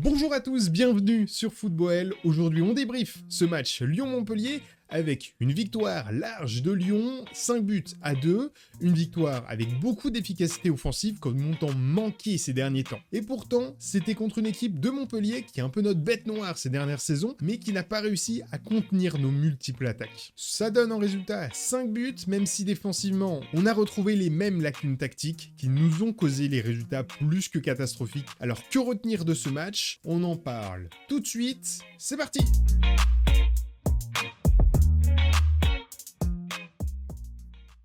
Bonjour à tous, bienvenue sur Football. Aujourd'hui, on débrief ce match Lyon-Montpellier avec une victoire large de Lyon, 5 buts à 2, une victoire avec beaucoup d'efficacité offensive comme montant manqué ces derniers temps. Et pourtant, c'était contre une équipe de Montpellier qui est un peu notre bête noire ces dernières saisons, mais qui n'a pas réussi à contenir nos multiples attaques. Ça donne en résultat 5 buts, même si défensivement, on a retrouvé les mêmes lacunes tactiques qui nous ont causé les résultats plus que catastrophiques. Alors que retenir de ce match? On en parle tout de suite, c'est parti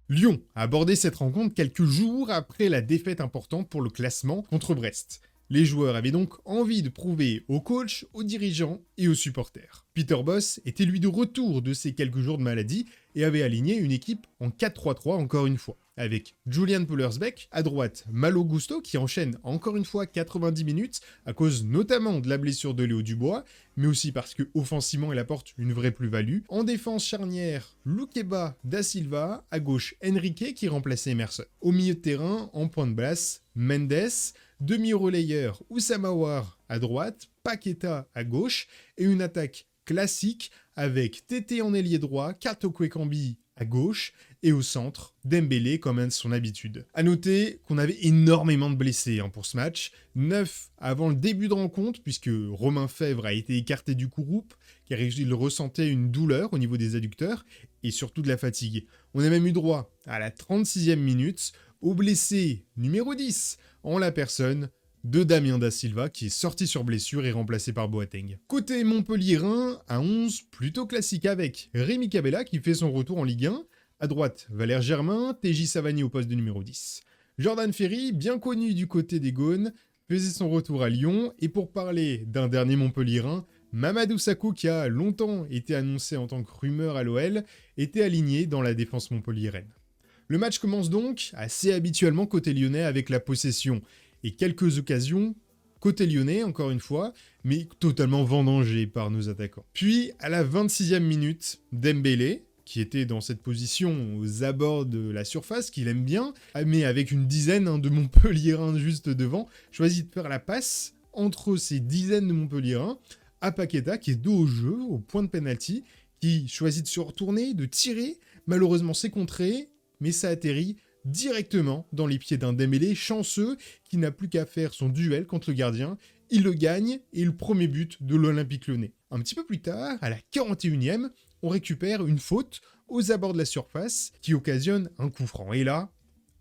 Lyon a abordé cette rencontre quelques jours après la défaite importante pour le classement contre Brest. Les joueurs avaient donc envie de prouver aux coachs, aux dirigeants et aux supporters. Peter Boss était lui de retour de ses quelques jours de maladie et avait aligné une équipe en 4-3-3 encore une fois avec Julian Pullersbeck, à droite Malo Gusto qui enchaîne encore une fois 90 minutes à cause notamment de la blessure de Léo Dubois, mais aussi parce que offensivement il apporte une vraie plus-value. En défense charnière, Lukeba da Silva, à gauche Enrique qui remplaçait Emerson. Au milieu de terrain, en point de place, Mendes, demi-relayeur Ousamawar à droite, Paqueta à gauche et une attaque classique avec Tété en ailier droit, Kato Kambi à gauche et au centre, Dembélé comme son habitude. A noter qu'on avait énormément de blessés hein, pour ce match, 9 avant le début de rencontre puisque Romain Fèvre a été écarté du groupe car il ressentait une douleur au niveau des adducteurs et surtout de la fatigue. On a même eu droit à la 36e minute au blessé numéro 10 en la personne de Damien Da Silva qui est sorti sur blessure et remplacé par Boateng. Côté Montpellier-Rhin, à 11 plutôt classique avec Rémi Cabella qui fait son retour en Ligue 1 à droite, Valère Germain, TJ Savani au poste de numéro 10. Jordan Ferry, bien connu du côté des Gaunes, faisait son retour à Lyon. Et pour parler d'un dernier Montpellierin, Mamadou Sakho, qui a longtemps été annoncé en tant que rumeur à l'OL, était aligné dans la défense montpelliéraine. Le match commence donc assez habituellement côté lyonnais avec la possession et quelques occasions côté lyonnais encore une fois, mais totalement vendangé par nos attaquants. Puis à la 26e minute, Dembélé, qui était dans cette position aux abords de la surface, qu'il aime bien, mais avec une dizaine hein, de Montpellierins juste devant, choisit de faire la passe entre ces dizaines de Montpellierins à Paqueta, qui est dos au jeu, au point de penalty, qui choisit de se retourner, de tirer. Malheureusement, c'est contré, mais ça atterrit directement dans les pieds d'un Dembélé chanceux qui n'a plus qu'à faire son duel contre le gardien. Il le gagne et le premier but de l'Olympique Lyonnais. Un petit peu plus tard, à la 41e, on récupère une faute aux abords de la surface qui occasionne un coup franc. Et là,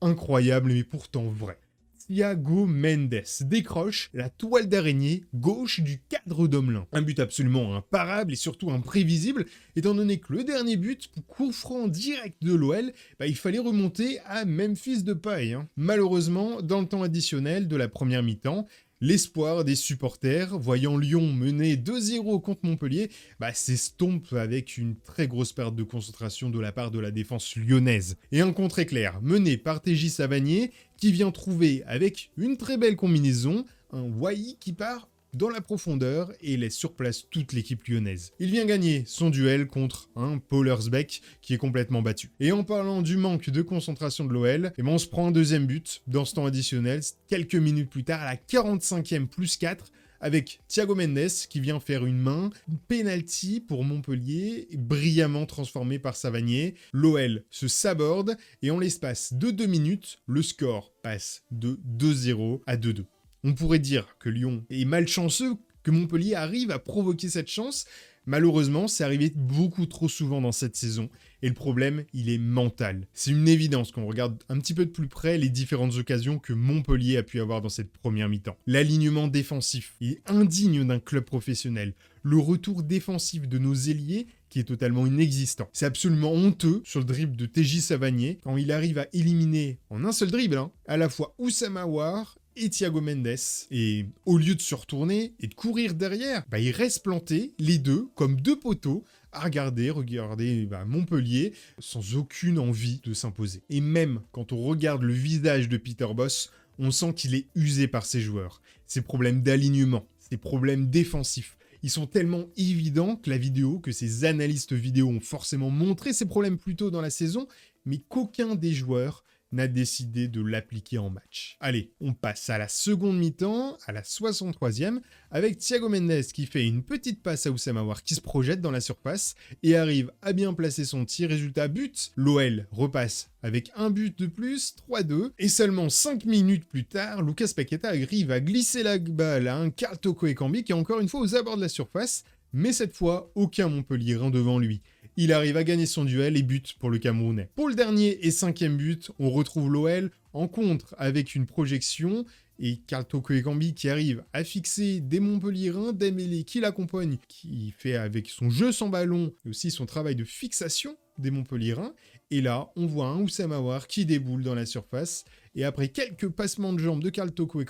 incroyable mais pourtant vrai. Thiago Mendes décroche la toile d'araignée gauche du cadre d'Omelin. Un but absolument imparable et surtout imprévisible, étant donné que le dernier but, coup franc direct de l'OL, bah, il fallait remonter à Memphis de paille. Hein. Malheureusement, dans le temps additionnel de la première mi-temps, L'espoir des supporters, voyant Lyon mener 2-0 contre Montpellier, bah, s'estompe avec une très grosse perte de concentration de la part de la défense lyonnaise. Et un contre éclair mené par TJ Savanier qui vient trouver avec une très belle combinaison un Wai qui part dans la profondeur et laisse sur place toute l'équipe lyonnaise. Il vient gagner son duel contre un Paulersbeck qui est complètement battu. Et en parlant du manque de concentration de l'OL, eh ben, on se prend un deuxième but dans ce temps additionnel, quelques minutes plus tard, à la 45e plus 4, avec Thiago Mendes qui vient faire une main, une penalty pour Montpellier, brillamment transformé par Savanier. L'OL se saborde et en l'espace de 2 minutes, le score passe de 2-0 à 2-2. On pourrait dire que Lyon est malchanceux, que Montpellier arrive à provoquer cette chance. Malheureusement, c'est arrivé beaucoup trop souvent dans cette saison. Et le problème, il est mental. C'est une évidence quand on regarde un petit peu de plus près les différentes occasions que Montpellier a pu avoir dans cette première mi-temps. L'alignement défensif est indigne d'un club professionnel. Le retour défensif de nos ailiers qui est totalement inexistant. C'est absolument honteux sur le dribble de TJ Savanier quand il arrive à éliminer en un seul dribble hein, à la fois Oussama War et Thiago Mendes. Et au lieu de se retourner et de courir derrière, bah, il reste planté, les deux, comme deux poteaux, à regarder, regarder bah, Montpellier, sans aucune envie de s'imposer. Et même quand on regarde le visage de Peter Boss, on sent qu'il est usé par ses joueurs. Ses problèmes d'alignement, ses problèmes défensifs. Ils sont tellement évidents que la vidéo, que ces analystes vidéo ont forcément montré ces problèmes plus tôt dans la saison, mais qu'aucun des joueurs n'a décidé de l'appliquer en match. Allez, on passe à la seconde mi-temps, à la 63e, avec Thiago Mendes qui fait une petite passe à Oussama Aouar qui se projette dans la surface et arrive à bien placer son tir. Résultat but, l'OL repasse avec un but de plus, 3-2, et seulement 5 minutes plus tard, Lucas Paqueta arrive à glisser la balle à un Karl Toko Ekambi qui est encore une fois aux abords de la surface, mais cette fois, aucun Montpellier devant lui il arrive à gagner son duel et but pour le Camerounais. Pour le dernier et cinquième but, on retrouve l'OL en contre avec une projection et Karl Toko qui arrive à fixer des Montpellierins, Dembélé qui l'accompagne, qui fait avec son jeu sans ballon et aussi son travail de fixation des Montpellierins. Et là, on voit un Oussama qui déboule dans la surface et après quelques passements de jambes de Karl Toko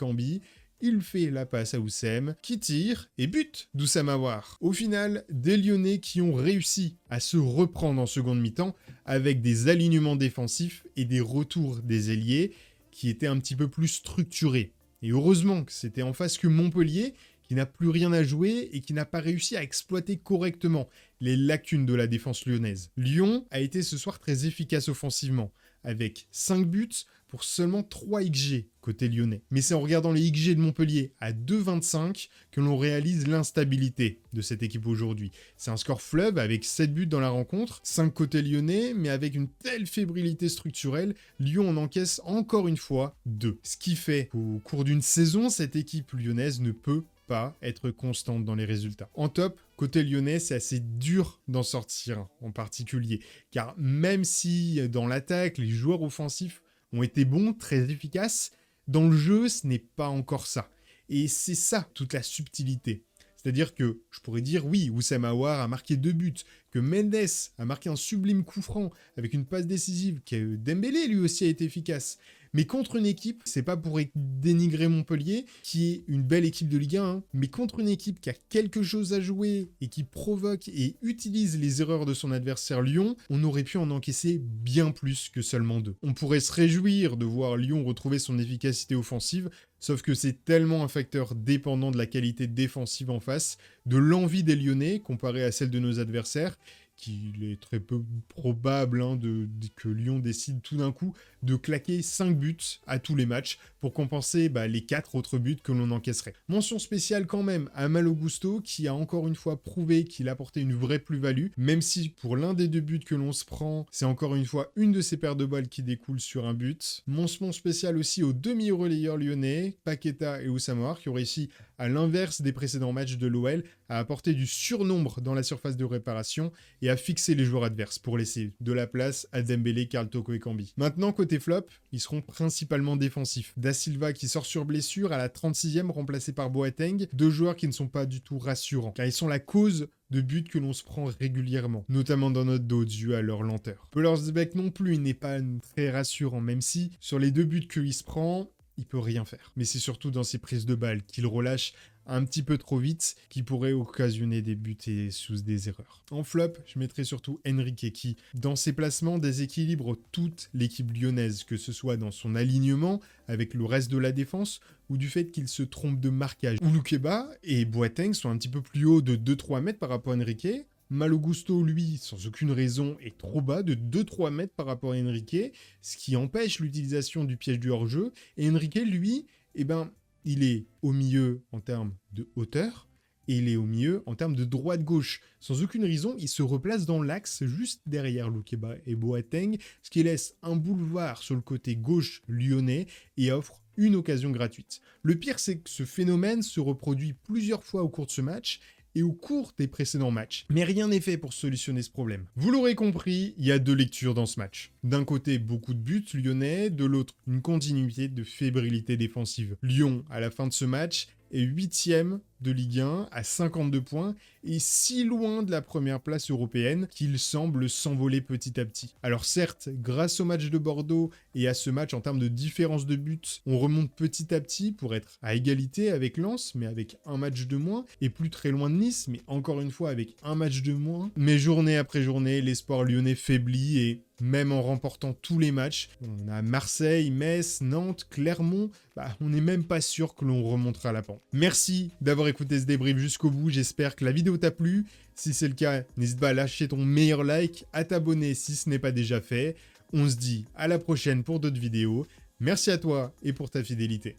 il fait la passe à Oussem, qui tire et bute d'Oussem Aouar. Au final, des Lyonnais qui ont réussi à se reprendre en seconde mi-temps avec des alignements défensifs et des retours des ailiers qui étaient un petit peu plus structurés. Et heureusement que c'était en face que Montpellier, qui n'a plus rien à jouer et qui n'a pas réussi à exploiter correctement les lacunes de la défense lyonnaise. Lyon a été ce soir très efficace offensivement, avec 5 buts, pour seulement 3 XG côté lyonnais. Mais c'est en regardant les XG de Montpellier à 2,25 que l'on réalise l'instabilité de cette équipe aujourd'hui. C'est un score fleuve avec 7 buts dans la rencontre, 5 côté lyonnais, mais avec une telle fébrilité structurelle, Lyon en encaisse encore une fois 2. Ce qui fait qu'au cours d'une saison, cette équipe lyonnaise ne peut pas être constante dans les résultats. En top, côté lyonnais, c'est assez dur d'en sortir en particulier, car même si dans l'attaque, les joueurs offensifs ont été bons, très efficaces. Dans le jeu, ce n'est pas encore ça. Et c'est ça toute la subtilité. C'est-à-dire que je pourrais dire oui, Oussama Aouar a marqué deux buts, que Mendes a marqué un sublime coup franc avec une passe décisive, que Dembélé lui aussi a été efficace. Mais contre une équipe, c'est pas pour dénigrer Montpellier, qui est une belle équipe de Ligue 1, hein, mais contre une équipe qui a quelque chose à jouer et qui provoque et utilise les erreurs de son adversaire Lyon, on aurait pu en encaisser bien plus que seulement deux. On pourrait se réjouir de voir Lyon retrouver son efficacité offensive, sauf que c'est tellement un facteur dépendant de la qualité défensive en face, de l'envie des Lyonnais comparé à celle de nos adversaires, qu'il est très peu probable hein, de, que Lyon décide tout d'un coup de claquer 5 buts à tous les matchs pour compenser bah, les 4 autres buts que l'on encaisserait. Mention spéciale quand même à Malo Gusto qui a encore une fois prouvé qu'il apportait une vraie plus-value, même si pour l'un des deux buts que l'on se prend, c'est encore une fois une de ces paires de balles qui découle sur un but. Mention spéciale aussi aux demi-relayeurs lyonnais, Paqueta et Oussamoir, qui ont réussi à l'inverse des précédents matchs de l'OL, à apporter du surnombre dans la surface de réparation et à fixer les joueurs adverses pour laisser de la place à Dembélé, Karl Toko et Cambi. Maintenant, côté flop, ils seront principalement défensifs. Da Silva qui sort sur blessure à la 36e remplacé par Boateng, deux joueurs qui ne sont pas du tout rassurants, car ils sont la cause de buts que l'on se prend régulièrement, notamment dans notre dos dû à leur lenteur. Pelersbeck non plus n'est pas très rassurant, même si sur les deux buts qu'il se prend, il peut rien faire. Mais c'est surtout dans ses prises de balles qu'il relâche un petit peu trop vite qui pourrait occasionner des buts et sous des erreurs. En flop, je mettrai surtout Enrique qui, dans ses placements, déséquilibre toute l'équipe lyonnaise, que ce soit dans son alignement avec le reste de la défense ou du fait qu'il se trompe de marquage. Ulukeba et Boateng sont un petit peu plus haut de 2-3 mètres par rapport à Enrique, Malogusto, lui, sans aucune raison, est trop bas de 2-3 mètres par rapport à Enrique, ce qui empêche l'utilisation du piège du hors-jeu. Et Enrique, lui, eh ben, il est au milieu en termes de hauteur, et il est au milieu en termes de droite-gauche. Sans aucune raison, il se replace dans l'axe juste derrière Lukeba et Boateng, ce qui laisse un boulevard sur le côté gauche lyonnais et offre une occasion gratuite. Le pire, c'est que ce phénomène se reproduit plusieurs fois au cours de ce match et au cours des précédents matchs. Mais rien n'est fait pour solutionner ce problème. Vous l'aurez compris, il y a deux lectures dans ce match. D'un côté, beaucoup de buts lyonnais, de l'autre, une continuité de fébrilité défensive. Lyon, à la fin de ce match, est huitième de Ligue 1 à 52 points et si loin de la première place européenne qu'il semble s'envoler petit à petit. Alors certes, grâce au match de Bordeaux et à ce match en termes de différence de buts, on remonte petit à petit pour être à égalité avec Lens, mais avec un match de moins, et plus très loin de Nice, mais encore une fois avec un match de moins. Mais journée après journée, l'espoir lyonnais faiblit et même en remportant tous les matchs. On a Marseille, Metz, Nantes, Clermont. Bah, on n'est même pas sûr que l'on remontera la pente. Merci d'avoir écouté ce débrief jusqu'au bout. J'espère que la vidéo t'a plu. Si c'est le cas, n'hésite pas à lâcher ton meilleur like, à t'abonner si ce n'est pas déjà fait. On se dit à la prochaine pour d'autres vidéos. Merci à toi et pour ta fidélité.